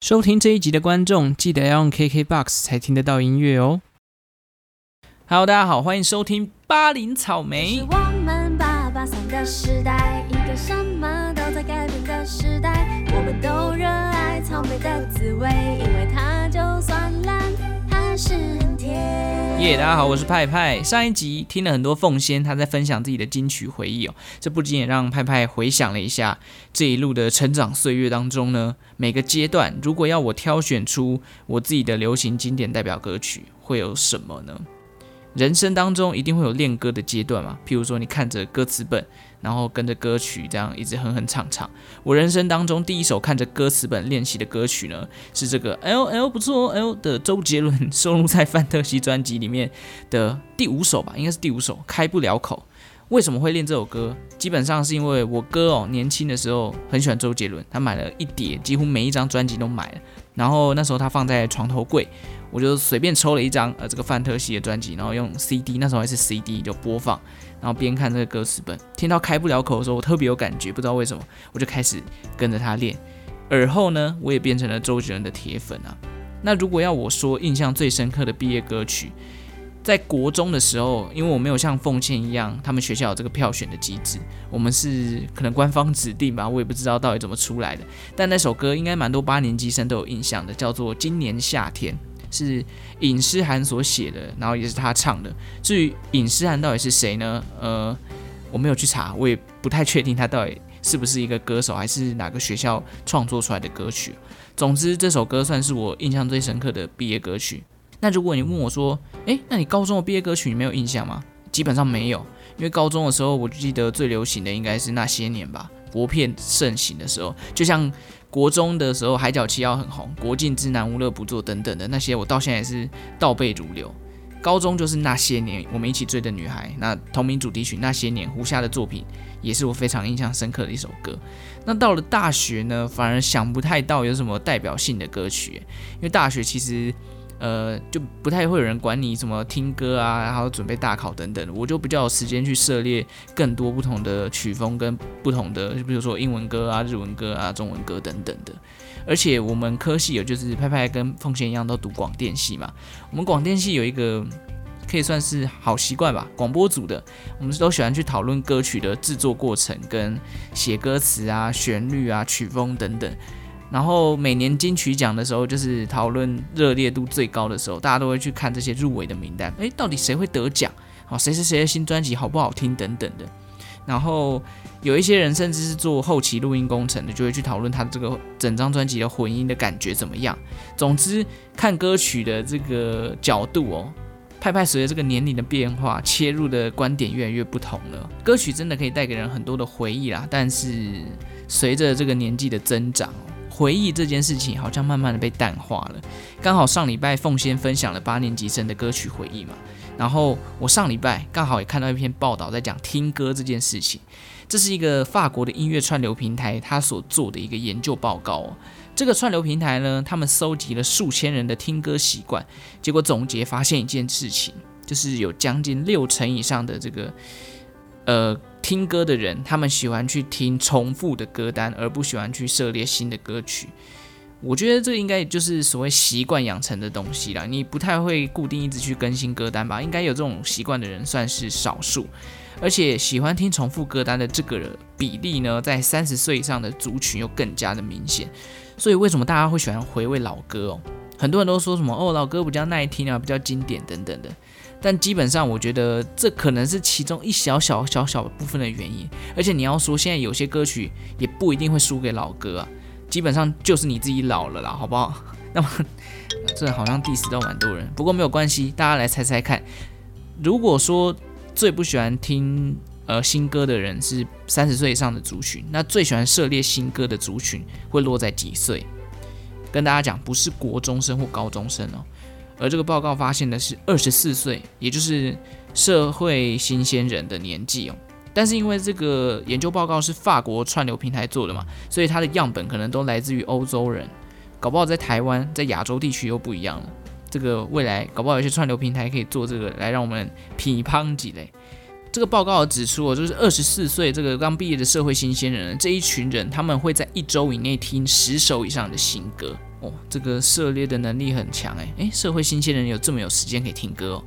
收听这一集的观众，记得要用 KKBOX 才听得到音乐哦。Hello，大家好，欢迎收听巴林草莓是。我们八八三的时代，一个什么都在改变的时代。我们都热爱草莓的滋味，因为它就算烂，还是耶大家好，我是派派。上一集听了很多凤仙，他在分享自己的金曲回忆哦，这不仅也让派派回想了一下这一路的成长岁月当中呢，每个阶段，如果要我挑选出我自己的流行经典代表歌曲，会有什么呢？人生当中一定会有练歌的阶段嘛，譬如说你看着歌词本，然后跟着歌曲这样一直哼哼唱唱。我人生当中第一首看着歌词本练习的歌曲呢，是这个 L L 不错哦 L 的周杰伦收录在《范特西》专辑里面的第五首吧，应该是第五首《开不了口》。为什么会练这首歌？基本上是因为我哥哦，年轻的时候很喜欢周杰伦，他买了一叠，几乎每一张专辑都买了。然后那时候他放在床头柜，我就随便抽了一张呃这个范特西的专辑，然后用 CD，那时候还是 CD 就播放，然后边看这个歌词本，听到开不了口的时候，我特别有感觉，不知道为什么，我就开始跟着他练。而后呢，我也变成了周杰伦的铁粉啊。那如果要我说印象最深刻的毕业歌曲，在国中的时候，因为我没有像凤倩一样，他们学校有这个票选的机制，我们是可能官方指定吧，我也不知道到底怎么出来的。但那首歌应该蛮多八年级生都有印象的，叫做《今年夏天》，是尹诗涵所写的，然后也是他唱的。至于尹诗涵到底是谁呢？呃，我没有去查，我也不太确定他到底是不是一个歌手，还是哪个学校创作出来的歌曲。总之，这首歌算是我印象最深刻的毕业歌曲。那如果你问我说，诶，那你高中的毕业歌曲你没有印象吗？基本上没有，因为高中的时候我就记得最流行的应该是那些年吧，国片盛行的时候，就像国中的时候《海角七号》很红，《国境之南无乐不作》等等的那些，我到现在也是倒背如流。高中就是那些年我们一起追的女孩，那同名主题曲《那些年》胡夏的作品也是我非常印象深刻的一首歌。那到了大学呢，反而想不太到有什么代表性的歌曲，因为大学其实。呃，就不太会有人管你什么听歌啊，然后准备大考等等，我就比较有时间去涉猎更多不同的曲风跟不同的，就比如说英文歌啊、日文歌啊、中文歌等等的。而且我们科系有就是拍拍跟凤仙一样都读广电系嘛，我们广电系有一个可以算是好习惯吧，广播组的，我们都喜欢去讨论歌曲的制作过程跟写歌词啊、旋律啊、曲风等等。然后每年金曲奖的时候，就是讨论热烈度最高的时候，大家都会去看这些入围的名单。诶，到底谁会得奖？哦，谁是谁的新专辑好不好听等等的。然后有一些人甚至是做后期录音工程的，就会去讨论他这个整张专辑的混音的感觉怎么样。总之，看歌曲的这个角度哦，派派随着这个年龄的变化，切入的观点越来越不同了。歌曲真的可以带给人很多的回忆啦，但是随着这个年纪的增长。回忆这件事情好像慢慢的被淡化了。刚好上礼拜凤仙分享了八年级生的歌曲回忆嘛，然后我上礼拜刚好也看到一篇报道在讲听歌这件事情。这是一个法国的音乐串流平台，他所做的一个研究报告。这个串流平台呢，他们搜集了数千人的听歌习惯，结果总结发现一件事情，就是有将近六成以上的这个呃。听歌的人，他们喜欢去听重复的歌单，而不喜欢去涉猎新的歌曲。我觉得这应该就是所谓习惯养成的东西啦。你不太会固定一直去更新歌单吧？应该有这种习惯的人算是少数。而且喜欢听重复歌单的这个比例呢，在三十岁以上的族群又更加的明显。所以为什么大家会喜欢回味老歌哦？很多人都说什么哦，老歌比较耐听啊，比较经典等等的。但基本上，我觉得这可能是其中一小小小小部分的原因。而且你要说现在有些歌曲也不一定会输给老歌啊，基本上就是你自己老了啦，好不好？那么这好像 diss 到蛮多人，不过没有关系，大家来猜猜看，如果说最不喜欢听呃新歌的人是三十岁以上的族群，那最喜欢涉猎新歌的族群会落在几岁？跟大家讲，不是国中生或高中生哦。而这个报告发现的是二十四岁，也就是社会新鲜人的年纪哦。但是因为这个研究报告是法国串流平台做的嘛，所以它的样本可能都来自于欧洲人，搞不好在台湾、在亚洲地区又不一样了。这个未来搞不好有些串流平台可以做这个来让我们批判几类。这个报告指出，就是二十四岁这个刚毕业的社会新鲜人这一群人，他们会在一周以内听十首以上的新歌。哦，这个涉猎的能力很强诶。诶，社会新鲜人有这么有时间可以听歌哦。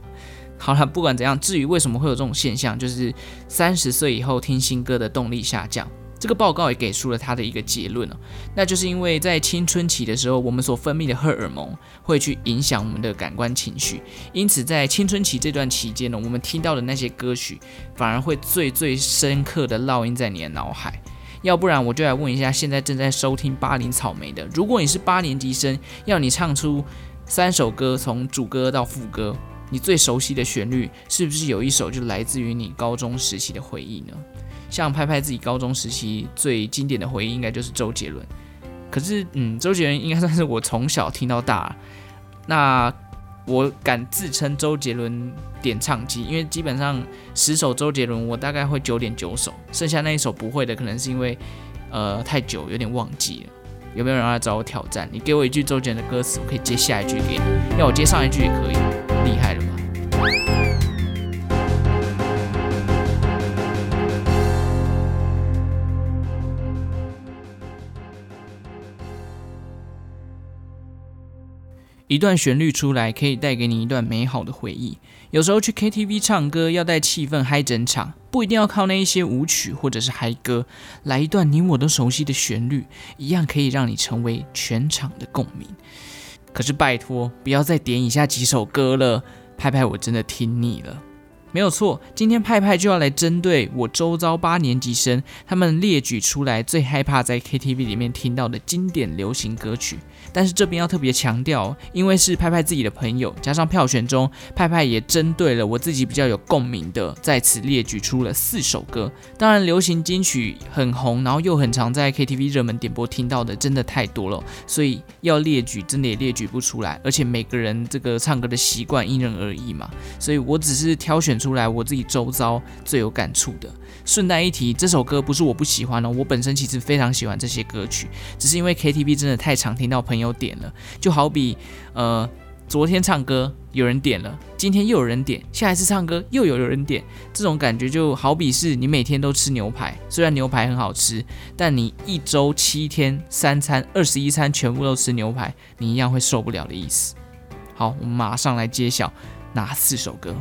好了，不管怎样，至于为什么会有这种现象，就是三十岁以后听新歌的动力下降。这个报告也给出了他的一个结论哦，那就是因为在青春期的时候，我们所分泌的荷尔蒙会去影响我们的感官情绪，因此在青春期这段期间呢，我们听到的那些歌曲反而会最最深刻的烙印在你的脑海。要不然我就来问一下，现在正在收听巴林草莓的，如果你是八年级生，要你唱出三首歌，从主歌到副歌，你最熟悉的旋律是不是有一首就来自于你高中时期的回忆呢？像拍拍自己高中时期最经典的回忆，应该就是周杰伦。可是，嗯，周杰伦应该算是我从小听到大。那我敢自称周杰伦点唱机，因为基本上十首周杰伦，我大概会九点九首，剩下那一首不会的，可能是因为呃太久有点忘记了。有没有人来找我挑战？你给我一句周杰伦的歌词，我可以接下一句给你。要我接上一句也可以，一段旋律出来，可以带给你一段美好的回忆。有时候去 KTV 唱歌，要带气氛嗨整场，不一定要靠那一些舞曲或者是嗨歌，来一段你我都熟悉的旋律，一样可以让你成为全场的共鸣。可是拜托，不要再点以下几首歌了，拍拍我真的听腻了。没有错，今天派派就要来针对我周遭八年级生，他们列举出来最害怕在 KTV 里面听到的经典流行歌曲。但是这边要特别强调，因为是派派自己的朋友，加上票选中派派也针对了我自己比较有共鸣的，在此列举出了四首歌。当然，流行金曲很红，然后又很常在 KTV 热门点播听到的，真的太多了，所以要列举真的也列举不出来。而且每个人这个唱歌的习惯因人而异嘛，所以我只是挑选出来我自己周遭最有感触的。顺带一提，这首歌不是我不喜欢哦，我本身其实非常喜欢这些歌曲，只是因为 KTV 真的太常听到朋友点了，就好比呃，昨天唱歌有人点了，今天又有人点，下一次唱歌又有人点，这种感觉就好比是你每天都吃牛排，虽然牛排很好吃，但你一周七天三餐二十一餐全部都吃牛排，你一样会受不了的意思。好，我们马上来揭晓哪四首歌。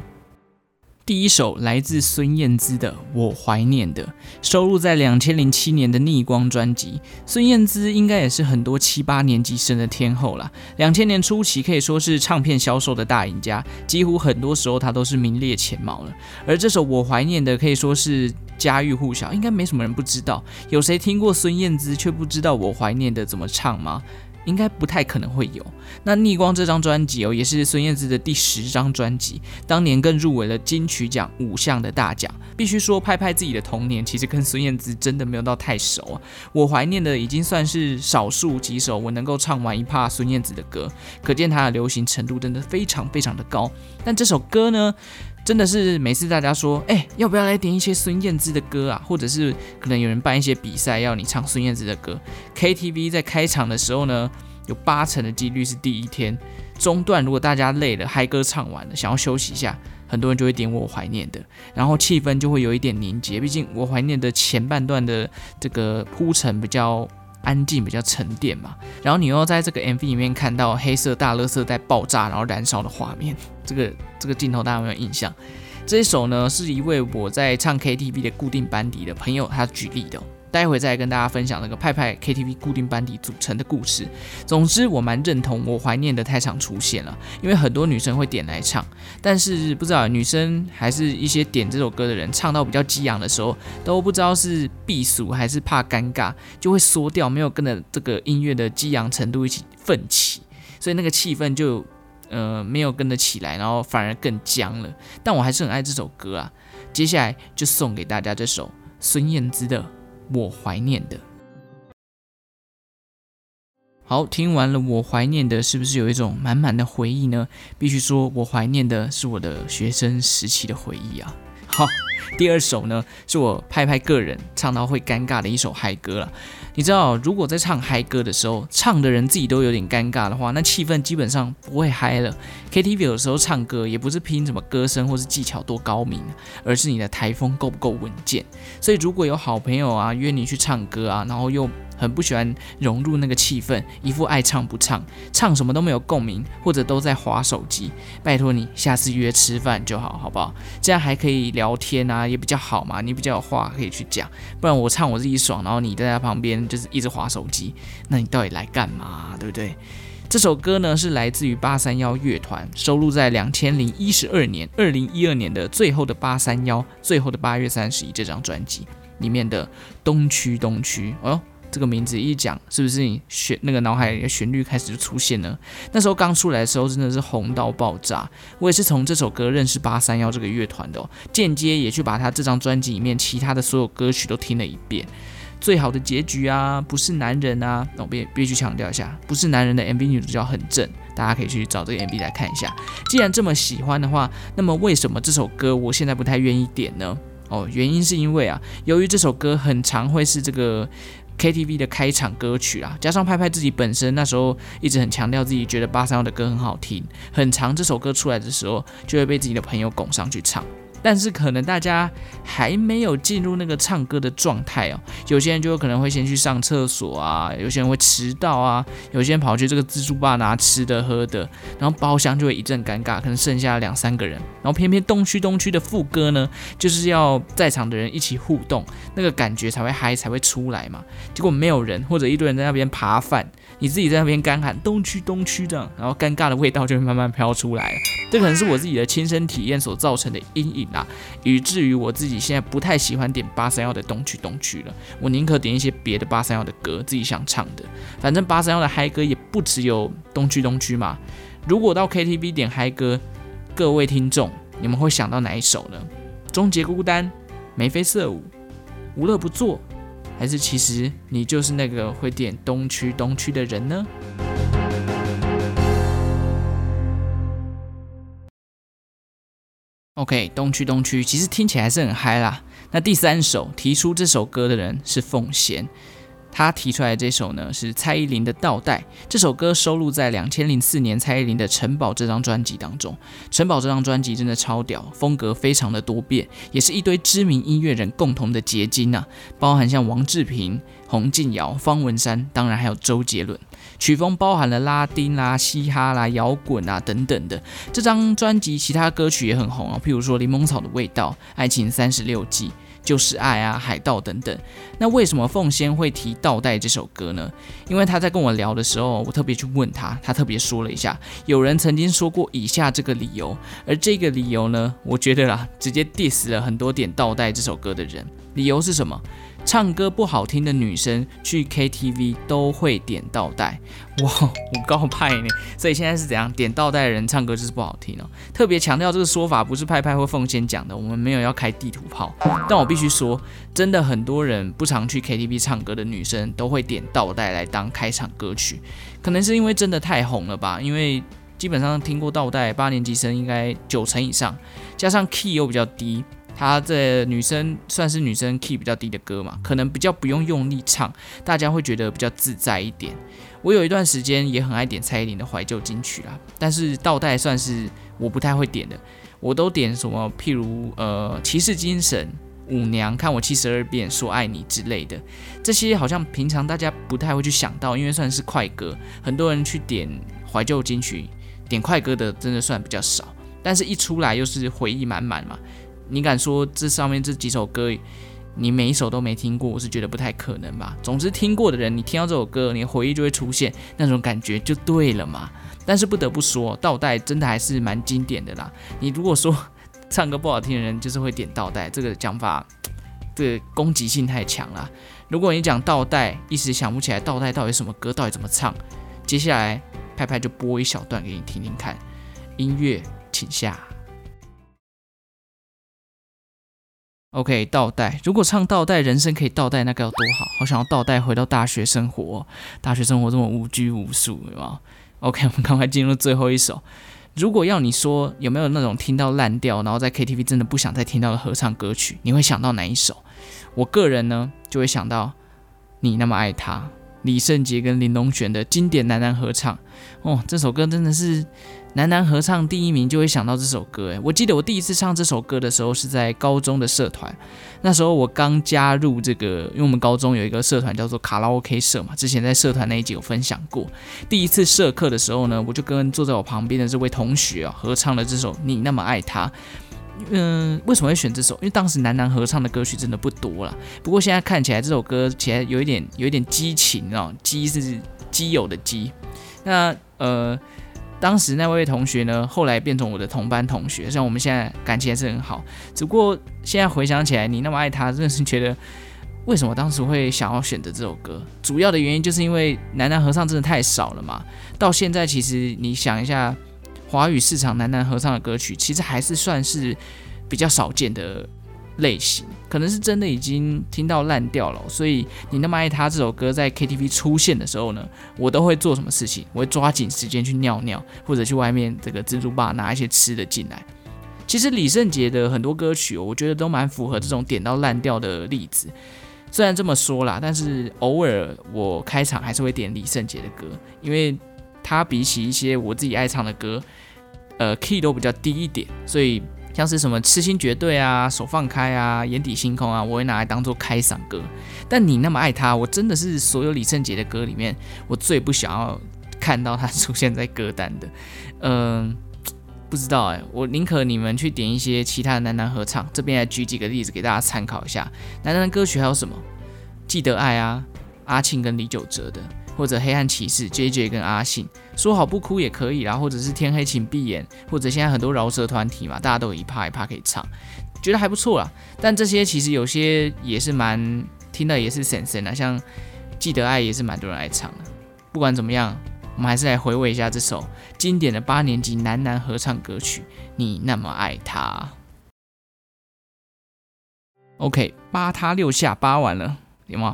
第一首来自孙燕姿的《我怀念的》，收录在两千零七年的《逆光》专辑。孙燕姿应该也是很多七八年级生的天后啦。两千年初期可以说是唱片销售的大赢家，几乎很多时候她都是名列前茅了。而这首《我怀念的》可以说是家喻户晓，应该没什么人不知道。有谁听过孙燕姿却不知道《我怀念的》怎么唱吗？应该不太可能会有。那《逆光》这张专辑哦，也是孙燕姿的第十张专辑，当年更入围了金曲奖五项的大奖。必须说，拍拍自己的童年，其实跟孙燕姿真的没有到太熟啊。我怀念的已经算是少数几首我能够唱完一帕孙燕姿的歌，可见她的流行程度真的非常非常的高。但这首歌呢？真的是每次大家说，哎，要不要来点一些孙燕姿的歌啊？或者是可能有人办一些比赛要你唱孙燕姿的歌，KTV 在开场的时候呢，有八成的几率是第一天中段，如果大家累了，嗨歌唱完了，想要休息一下，很多人就会点我怀念的，然后气氛就会有一点凝结。毕竟我怀念的前半段的这个铺陈比较。安静比较沉淀嘛，然后你又在这个 MV 里面看到黑色大乐色在爆炸然后燃烧的画面，这个这个镜头大家有没有印象？这一首呢是一位我在唱 KTV 的固定班底的朋友他举例的。待会再跟大家分享那个派派 KTV 固定班底组成的故事。总之，我蛮认同我怀念的太常出现了，因为很多女生会点来唱，但是不知道女生还是一些点这首歌的人唱到比较激昂的时候，都不知道是避俗还是怕尴尬，就会缩掉，没有跟着这个音乐的激昂程度一起奋起，所以那个气氛就呃没有跟着起来，然后反而更僵了。但我还是很爱这首歌啊，接下来就送给大家这首孙燕姿的。我怀念的，好，听完了。我怀念的，是不是有一种满满的回忆呢？必须说，我怀念的是我的学生时期的回忆啊。好，第二首呢，是我拍拍个人唱到会尴尬的一首嗨歌了。你知道，如果在唱嗨歌的时候，唱的人自己都有点尴尬的话，那气氛基本上不会嗨了。KTV 有时候唱歌也不是拼什么歌声或是技巧多高明，而是你的台风够不够稳健。所以如果有好朋友啊约你去唱歌啊，然后又很不喜欢融入那个气氛，一副爱唱不唱，唱什么都没有共鸣，或者都在划手机。拜托你下次约吃饭就好，好不好？这样还可以聊天啊，也比较好嘛。你比较有话可以去讲，不然我唱我自己爽，然后你在他旁边就是一直划手机，那你到底来干嘛？对不对？这首歌呢是来自于八三幺乐团，收录在两千零一十二年、二零一二年的最后的八三幺，最后的八月三十一这张专辑里面的东区东区。哦。这个名字一讲，是不是你旋那个脑海里的旋律开始就出现了？那时候刚出来的时候，真的是红到爆炸。我也是从这首歌认识八三幺这个乐团的，间接也去把他这张专辑里面其他的所有歌曲都听了一遍。最好的结局啊，不是男人啊，那我必必须强调一下，不是男人的 MV 女主角很正，大家可以去找这个 MV 来看一下。既然这么喜欢的话，那么为什么这首歌我现在不太愿意点呢？哦，原因是因为啊，由于这首歌很常会是这个。KTV 的开场歌曲啊，加上拍拍自己本身那时候一直很强调自己觉得八三幺的歌很好听，很长这首歌出来的时候，就会被自己的朋友拱上去唱。但是可能大家还没有进入那个唱歌的状态哦，有些人就有可能会先去上厕所啊，有些人会迟到啊，有些人跑去这个自助吧拿吃的喝的，然后包厢就会一阵尴尬，可能剩下两三个人，然后偏偏东区东区的副歌呢，就是要在场的人一起互动，那个感觉才会嗨才会出来嘛，结果没有人或者一堆人在那边扒饭。你自己在那边干喊东区东区这样，然后尴尬的味道就会慢慢飘出来。这可能是我自己的亲身体验所造成的阴影啊，以至于我自己现在不太喜欢点八三幺的东区东区了。我宁可点一些别的八三幺的歌，自己想唱的。反正八三幺的嗨歌也不只有东区东区嘛。如果到 KTV 点嗨歌，各位听众，你们会想到哪一首呢？终结孤单，眉飞色舞，无乐不作。还是其实你就是那个会点东区东区的人呢？OK，东区东区其实听起来是很嗨啦。那第三首提出这首歌的人是奉贤。他提出来的这首呢是蔡依林的《倒带》，这首歌收录在两千零四年蔡依林的《城堡》这张专辑当中。《城堡》这张专辑真的超屌，风格非常的多变，也是一堆知名音乐人共同的结晶啊，包含像王志平、洪敬尧、方文山，当然还有周杰伦。曲风包含了拉丁啦、嘻哈啦、摇滚啊等等的。这张专辑其他歌曲也很红啊，譬如说《柠檬草的味道》、《爱情三十六计》。就是爱啊，海盗等等。那为什么凤仙会提倒带这首歌呢？因为他在跟我聊的时候，我特别去问他，他特别说了一下，有人曾经说过以下这个理由，而这个理由呢，我觉得啦，直接 diss 了很多点倒带这首歌的人。理由是什么？唱歌不好听的女生去 KTV 都会点倒带，哇，我告派呢！所以现在是怎样？点倒带的人唱歌就是不好听哦。特别强调这个说法不是派派或奉先讲的，我们没有要开地图炮。但我必须说，真的很多人不常去 KTV 唱歌的女生都会点倒带来当开场歌曲，可能是因为真的太红了吧？因为基本上听过倒带八年级生应该九成以上，加上 key 又比较低。她这女生算是女生 key 比较低的歌嘛，可能比较不用用力唱，大家会觉得比较自在一点。我有一段时间也很爱点蔡依林的怀旧金曲啦，但是倒带算是我不太会点的，我都点什么，譬如呃骑士精神、舞娘、看我七十二变、说爱你之类的，这些好像平常大家不太会去想到，因为算是快歌，很多人去点怀旧金曲、点快歌的真的算比较少，但是一出来又是回忆满满嘛。你敢说这上面这几首歌，你每一首都没听过？我是觉得不太可能吧。总之听过的人，你听到这首歌，你的回忆就会出现那种感觉，就对了嘛。但是不得不说，倒带真的还是蛮经典的啦。你如果说唱歌不好听的人就是会点倒带，这个讲法，这攻击性太强了。如果你讲倒带，一时想不起来倒带到底什么歌，到底怎么唱，接下来拍拍就播一小段给你听听看。音乐，请下。OK，倒带。如果唱倒带，人生可以倒带，那该有多好！好想要倒带回到大学生活，大学生活这么无拘无束，对吗？OK，我们赶快进入最后一首。如果要你说有没有那种听到烂掉，然后在 KTV 真的不想再听到的合唱歌曲，你会想到哪一首？我个人呢就会想到你那么爱他，李圣杰跟林东璇的经典男男合唱。哦，这首歌真的是。男男合唱第一名就会想到这首歌，诶，我记得我第一次唱这首歌的时候是在高中的社团，那时候我刚加入这个，因为我们高中有一个社团叫做卡拉 OK 社嘛，之前在社团那一集有分享过。第一次社课的时候呢，我就跟坐在我旁边的这位同学啊合唱了这首《你那么爱他》。嗯，为什么会选这首？因为当时男男合唱的歌曲真的不多了，不过现在看起来这首歌起来有一点有一点激情啊，激是基友的激，那呃。当时那位同学呢，后来变成我的同班同学，像我们现在感情还是很好。只不过现在回想起来，你那么爱他，真的是觉得为什么当时会想要选择这首歌？主要的原因就是因为男男合唱真的太少了嘛。到现在其实你想一下，华语市场男男合唱的歌曲，其实还是算是比较少见的。类型可能是真的已经听到烂掉了，所以你那么爱他这首歌在 KTV 出现的时候呢，我都会做什么事情？我会抓紧时间去尿尿，或者去外面这个蜘蛛吧拿一些吃的进来。其实李圣杰的很多歌曲，我觉得都蛮符合这种点到烂掉的例子。虽然这么说啦，但是偶尔我开场还是会点李圣杰的歌，因为他比起一些我自己爱唱的歌，呃，key 都比较低一点，所以。像是什么痴心绝对啊，手放开啊，眼底星空啊，我会拿来当做开嗓歌。但你那么爱他，我真的是所有李圣杰的歌里面，我最不想要看到他出现在歌单的。嗯，不知道哎，我宁可你们去点一些其他的男男合唱。这边来举几个例子给大家参考一下。男男歌曲还有什么？记得爱啊，阿庆跟李玖哲的。或者黑暗骑士 J J 跟阿信说好不哭也可以啦，或者是天黑请闭眼，或者现在很多饶舌团体嘛，大家都有一趴一趴可以唱，觉得还不错啦。但这些其实有些也是蛮听的，也是神神啊，像记得爱也是蛮多人爱唱的。不管怎么样，我们还是来回味一下这首经典的八年级男男合唱歌曲《你那么爱他》。OK，扒他六下扒完了。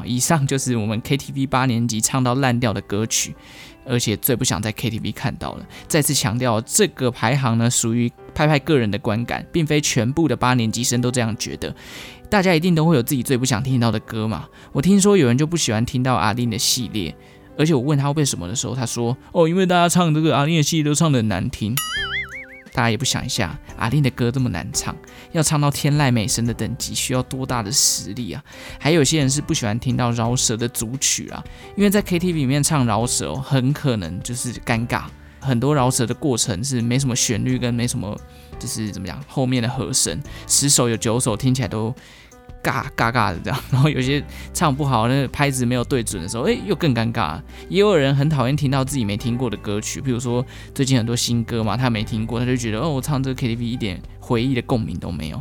以上就是我们 KTV 八年级唱到烂掉的歌曲，而且最不想在 KTV 看到了。再次强调，这个排行呢属于派派个人的观感，并非全部的八年级生都这样觉得。大家一定都会有自己最不想听到的歌嘛。我听说有人就不喜欢听到阿令的系列，而且我问他为什么的时候，他说：“哦，因为大家唱这个阿令的系列都唱得难听。”大家也不想一下，阿令的歌这么难唱，要唱到天籁美声的等级，需要多大的实力啊？还有些人是不喜欢听到饶舌的主曲啊，因为在 KTV 里面唱饶舌，很可能就是尴尬。很多饶舌的过程是没什么旋律，跟没什么就是怎么讲，后面的和声，十首有九首听起来都。尬尬尬的这样，然后有些唱不好，那个拍子没有对准的时候，哎，又更尴尬。也有人很讨厌听到自己没听过的歌曲，比如说最近很多新歌嘛，他没听过，他就觉得哦，我唱这个 KTV 一点回忆的共鸣都没有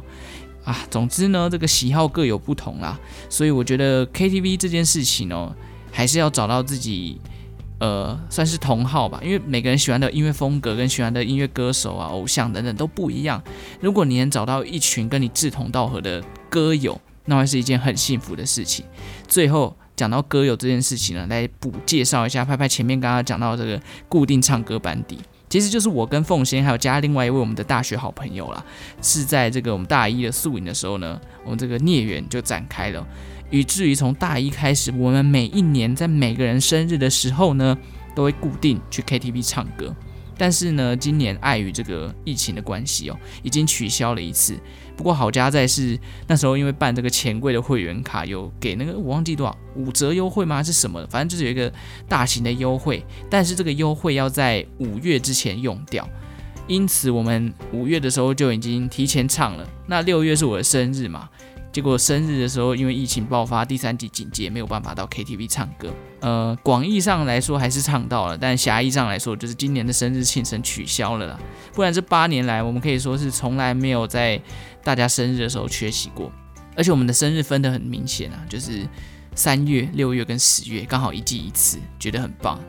啊。总之呢，这个喜好各有不同啦，所以我觉得 KTV 这件事情哦，还是要找到自己呃算是同好吧，因为每个人喜欢的音乐风格跟喜欢的音乐歌手啊、偶像等等都不一样。如果你能找到一群跟你志同道合的歌友，那会是一件很幸福的事情。最后讲到歌友这件事情呢，来补介绍一下拍拍前面刚刚讲到这个固定唱歌班底，其实就是我跟凤仙还有加另外一位我们的大学好朋友啦，是在这个我们大一的宿营的时候呢，我们这个孽缘就展开了，以至于从大一开始，我们每一年在每个人生日的时候呢，都会固定去 KTV 唱歌。但是呢，今年碍于这个疫情的关系哦，已经取消了一次。不过好家在是那时候因为办这个钱柜的会员卡，有给那个我忘记多少五折优惠吗？还是什么？反正就是有一个大型的优惠，但是这个优惠要在五月之前用掉。因此我们五月的时候就已经提前唱了。那六月是我的生日嘛？结果生日的时候，因为疫情爆发，第三级警戒，没有办法到 KTV 唱歌。呃，广义上来说还是唱到了，但狭义上来说，就是今年的生日庆生取消了啦。不然这八年来，我们可以说是从来没有在大家生日的时候缺席过。而且我们的生日分得很明显啊，就是三月、六月跟十月刚好一季一次，觉得很棒。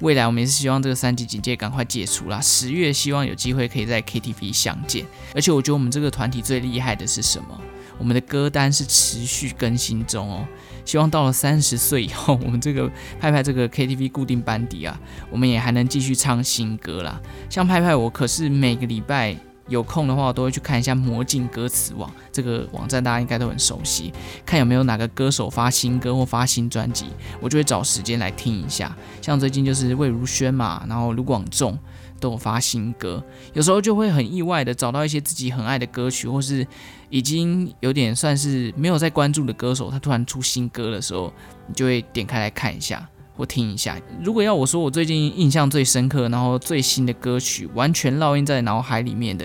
未来我们也是希望这个三级警戒赶快解除啦。十月希望有机会可以在 KTV 相见。而且我觉得我们这个团体最厉害的是什么？我们的歌单是持续更新中哦，希望到了三十岁以后，我们这个派派这个 KTV 固定班底啊，我们也还能继续唱新歌啦。像派派我可是每个礼拜。有空的话，我都会去看一下魔镜歌词网这个网站，大家应该都很熟悉。看有没有哪个歌手发新歌或发新专辑，我就会找时间来听一下。像最近就是魏如萱嘛，然后卢广仲都有发新歌，有时候就会很意外的找到一些自己很爱的歌曲，或是已经有点算是没有在关注的歌手，他突然出新歌的时候，你就会点开来看一下。或听一下，如果要我说我最近印象最深刻，然后最新的歌曲，完全烙印在脑海里面的，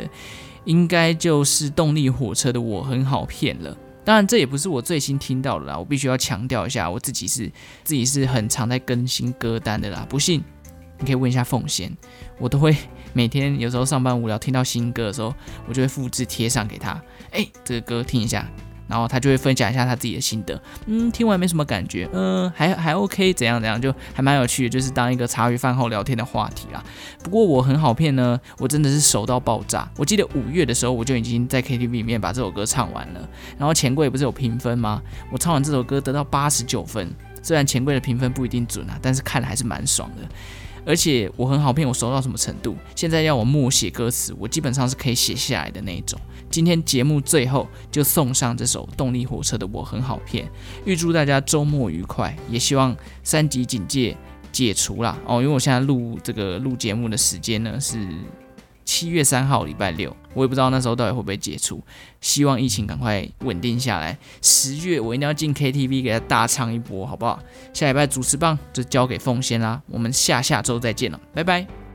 应该就是动力火车的《我很好骗了》。当然，这也不是我最新听到的啦，我必须要强调一下，我自己是自己是很常在更新歌单的啦。不信，你可以问一下凤仙，我都会每天有时候上班无聊听到新歌的时候，我就会复制贴上给他，哎，这个歌听一下。然后他就会分享一下他自己的心得，嗯，听完没什么感觉，嗯，还还 OK，怎样怎样，就还蛮有趣的，就是当一个茶余饭后聊天的话题啦。不过我很好骗呢，我真的是熟到爆炸。我记得五月的时候，我就已经在 KTV 里面把这首歌唱完了。然后钱柜不是有评分吗？我唱完这首歌得到八十九分，虽然钱柜的评分不一定准啊，但是看了还是蛮爽的。而且我很好骗，我熟到什么程度？现在要我默写歌词，我基本上是可以写下来的那一种。今天节目最后就送上这首动力火车的《我很好骗》，预祝大家周末愉快，也希望三级警戒解除啦哦。因为我现在录这个录节目的时间呢是。七月三号，礼拜六，我也不知道那时候到底会不会解除。希望疫情赶快稳定下来。十月我一定要进 KTV 给他大唱一波，好不好？下礼拜主持棒就交给凤仙啦。我们下下周再见了，拜拜。